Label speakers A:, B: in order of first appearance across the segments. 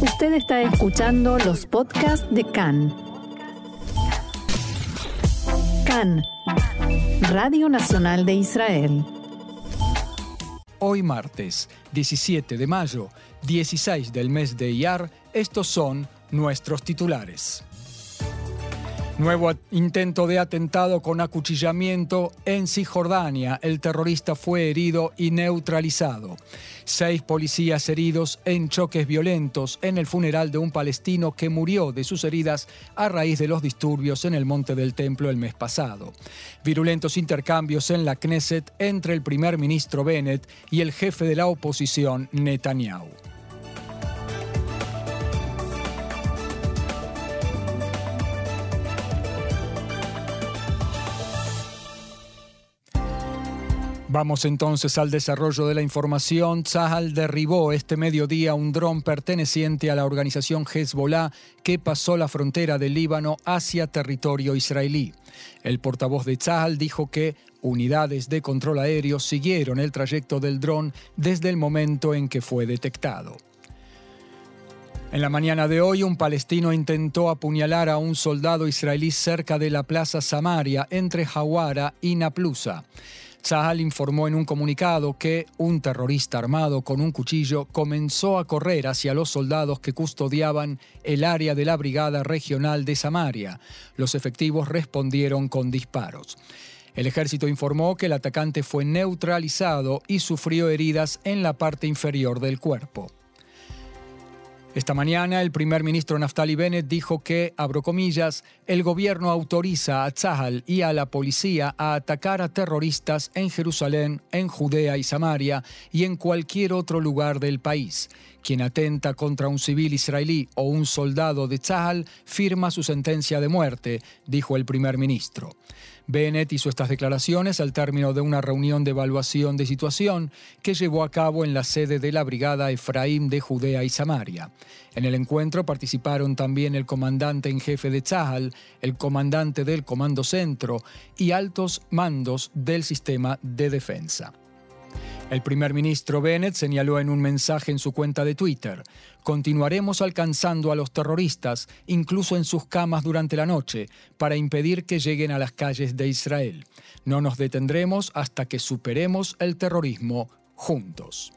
A: Usted está escuchando los podcasts de CAN. CAN, Radio Nacional de Israel.
B: Hoy martes, 17 de mayo, 16 del mes de Iyar, estos son nuestros titulares. Nuevo intento de atentado con acuchillamiento en Cisjordania. El terrorista fue herido y neutralizado. Seis policías heridos en choques violentos en el funeral de un palestino que murió de sus heridas a raíz de los disturbios en el Monte del Templo el mes pasado. Virulentos intercambios en la Knesset entre el primer ministro Bennett y el jefe de la oposición Netanyahu. Vamos entonces al desarrollo de la información. Tzahal derribó este mediodía un dron perteneciente a la organización Hezbollah que pasó la frontera del Líbano hacia territorio israelí. El portavoz de Tzahal dijo que unidades de control aéreo siguieron el trayecto del dron desde el momento en que fue detectado. En la mañana de hoy, un palestino intentó apuñalar a un soldado israelí cerca de la plaza Samaria entre Hawara y Naplusa. Tzahal informó en un comunicado que un terrorista armado con un cuchillo comenzó a correr hacia los soldados que custodiaban el área de la Brigada Regional de Samaria. Los efectivos respondieron con disparos. El ejército informó que el atacante fue neutralizado y sufrió heridas en la parte inferior del cuerpo. Esta mañana el primer ministro Naftali Bennett dijo que, abro comillas, el gobierno autoriza a Tzahal y a la policía a atacar a terroristas en Jerusalén, en Judea y Samaria y en cualquier otro lugar del país. Quien atenta contra un civil israelí o un soldado de Tzahal firma su sentencia de muerte, dijo el primer ministro. Bennett hizo estas declaraciones al término de una reunión de evaluación de situación que llevó a cabo en la sede de la Brigada Efraín de Judea y Samaria. En el encuentro participaron también el comandante en jefe de Tzahal, el comandante del Comando Centro y altos mandos del sistema de defensa. El primer ministro Bennett señaló en un mensaje en su cuenta de Twitter, continuaremos alcanzando a los terroristas, incluso en sus camas durante la noche, para impedir que lleguen a las calles de Israel. No nos detendremos hasta que superemos el terrorismo juntos.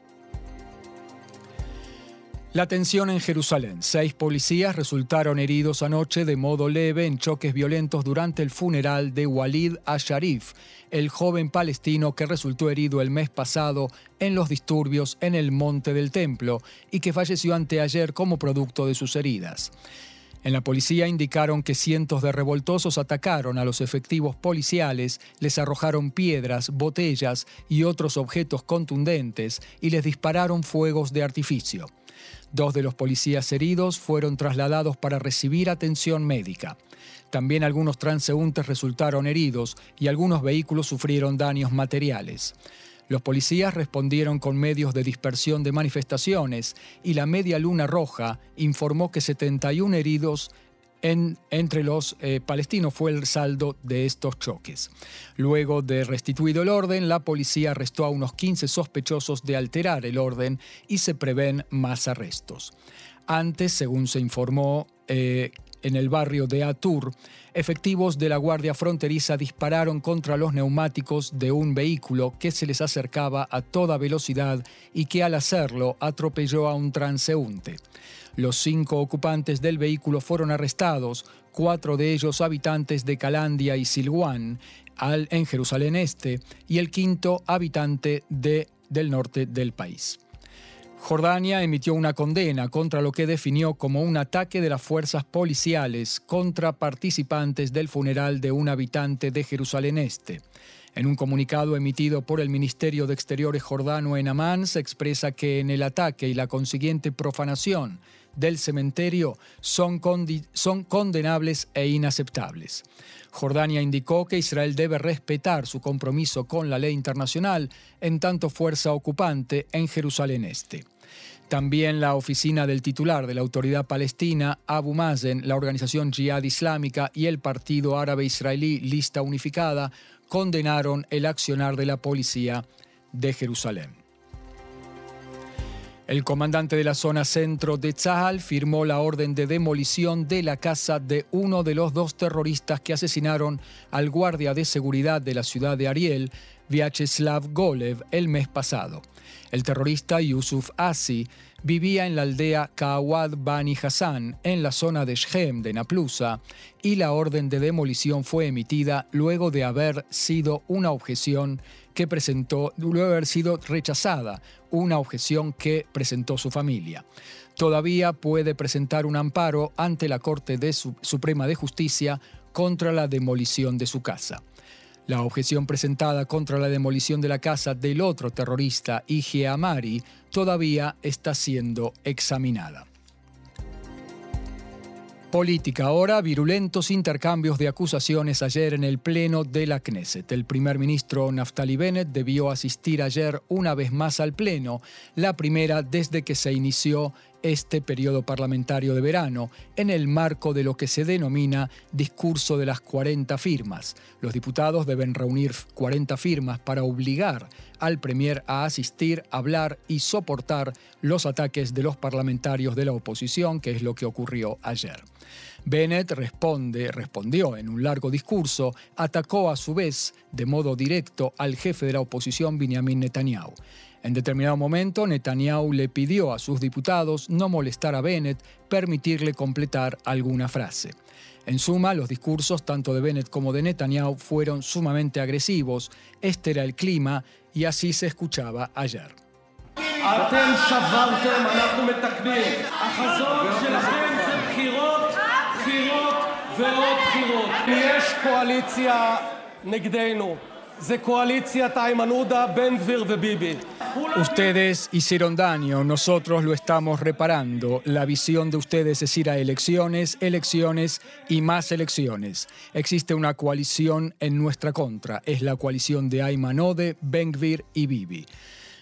B: La tensión en Jerusalén. Seis policías resultaron heridos anoche de modo leve en choques violentos durante el funeral de Walid Asharif, el joven palestino que resultó herido el mes pasado en los disturbios en el Monte del Templo y que falleció anteayer como producto de sus heridas. En la policía indicaron que cientos de revoltosos atacaron a los efectivos policiales, les arrojaron piedras, botellas y otros objetos contundentes y les dispararon fuegos de artificio. Dos de los policías heridos fueron trasladados para recibir atención médica. También algunos transeúntes resultaron heridos y algunos vehículos sufrieron daños materiales. Los policías respondieron con medios de dispersión de manifestaciones y la Media Luna Roja informó que 71 heridos entre los eh, palestinos fue el saldo de estos choques. Luego de restituido el orden, la policía arrestó a unos 15 sospechosos de alterar el orden y se prevén más arrestos. Antes, según se informó, eh, en el barrio de Atur, efectivos de la Guardia Fronteriza dispararon contra los neumáticos de un vehículo que se les acercaba a toda velocidad y que al hacerlo atropelló a un transeúnte. Los cinco ocupantes del vehículo fueron arrestados, cuatro de ellos habitantes de Calandia y Silwan, en Jerusalén Este, y el quinto habitante de, del norte del país. Jordania emitió una condena contra lo que definió como un ataque de las fuerzas policiales contra participantes del funeral de un habitante de Jerusalén Este. En un comunicado emitido por el Ministerio de Exteriores jordano en Amán se expresa que en el ataque y la consiguiente profanación del cementerio son, son condenables e inaceptables. Jordania indicó que Israel debe respetar su compromiso con la ley internacional en tanto fuerza ocupante en Jerusalén Este. También la oficina del titular de la autoridad palestina, Abu Mazen, la organización Jihad Islámica y el Partido Árabe Israelí Lista Unificada condenaron el accionar de la policía de Jerusalén. El comandante de la zona centro de Tzahal firmó la orden de demolición de la casa de uno de los dos terroristas que asesinaron al guardia de seguridad de la ciudad de Ariel, Vyacheslav Golev, el mes pasado. El terrorista Yusuf Asi vivía en la aldea Kawad Bani Hassan, en la zona de Shem de Naplusa, y la orden de demolición fue emitida luego de haber sido una objeción que presentó, luego de haber sido rechazada, una objeción que presentó su familia. Todavía puede presentar un amparo ante la Corte de Suprema de Justicia contra la demolición de su casa. La objeción presentada contra la demolición de la casa del otro terrorista, Ige Amari, todavía está siendo examinada. Política ahora, virulentos intercambios de acusaciones ayer en el Pleno de la Knesset. El primer ministro Naftali Bennett debió asistir ayer una vez más al Pleno, la primera desde que se inició este periodo parlamentario de verano en el marco de lo que se denomina discurso de las 40 firmas. Los diputados deben reunir 40 firmas para obligar al Premier a asistir, hablar y soportar los ataques de los parlamentarios de la oposición, que es lo que ocurrió ayer. Bennett responde, respondió en un largo discurso, atacó a su vez de modo directo al jefe de la oposición Benjamin Netanyahu. En determinado momento, Netanyahu le pidió a sus diputados no molestar a Bennett, permitirle completar alguna frase. En suma, los discursos tanto de Bennett como de Netanyahu fueron sumamente agresivos. Este era el clima y así se escuchaba ayer. Ustedes hicieron daño, nosotros lo estamos reparando. La visión de ustedes es ir a elecciones, elecciones y más elecciones. Existe una coalición en nuestra contra. Es la coalición de Ayman Ode, Ben-Gvir y Bibi.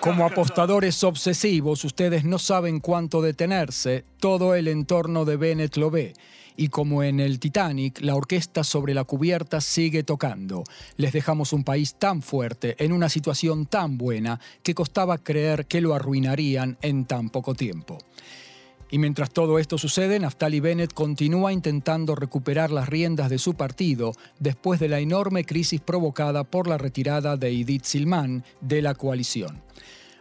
B: Como apostadores obsesivos, ustedes no saben cuánto detenerse, todo el entorno de Bennett lo ve. Y como en el Titanic, la orquesta sobre la cubierta sigue tocando. Les dejamos un país tan fuerte, en una situación tan buena, que costaba creer que lo arruinarían en tan poco tiempo. Y mientras todo esto sucede, Naftali Bennett continúa intentando recuperar las riendas de su partido después de la enorme crisis provocada por la retirada de Edith Silman de la coalición.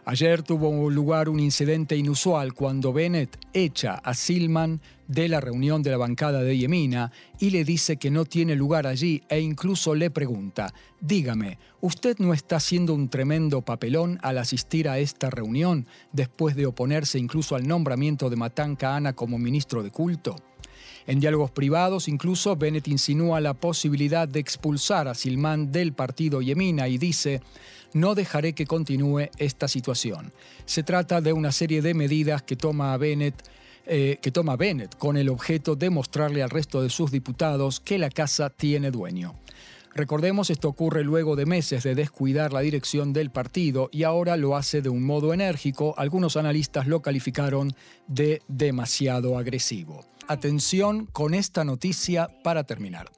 B: Ayer tuvo lugar un incidente inusual cuando Bennett echa a Silman de la reunión de la bancada de Yemina y le dice que no tiene lugar allí e incluso le pregunta, dígame, ¿usted no está haciendo un tremendo papelón al asistir a esta reunión después de oponerse incluso al nombramiento de Matan Kahana como ministro de culto? En diálogos privados, incluso, Bennett insinúa la posibilidad de expulsar a Silman del partido Yemina y dice, no dejaré que continúe esta situación. Se trata de una serie de medidas que toma Bennett eh, que toma Bennett con el objeto de mostrarle al resto de sus diputados que la casa tiene dueño. Recordemos, esto ocurre luego de meses de descuidar la dirección del partido y ahora lo hace de un modo enérgico. Algunos analistas lo calificaron de demasiado agresivo. Atención con esta noticia para terminar.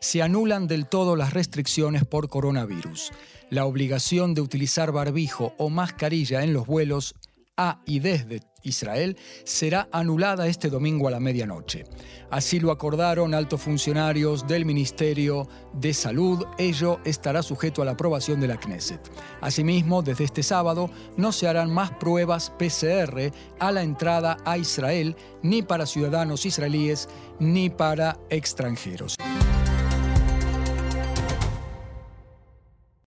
B: Se anulan del todo las restricciones por coronavirus. La obligación de utilizar barbijo o mascarilla en los vuelos a y desde Israel será anulada este domingo a la medianoche. Así lo acordaron altos funcionarios del Ministerio de Salud. Ello estará sujeto a la aprobación de la Knesset. Asimismo, desde este sábado no se harán más pruebas PCR a la entrada a Israel ni para ciudadanos israelíes ni para extranjeros.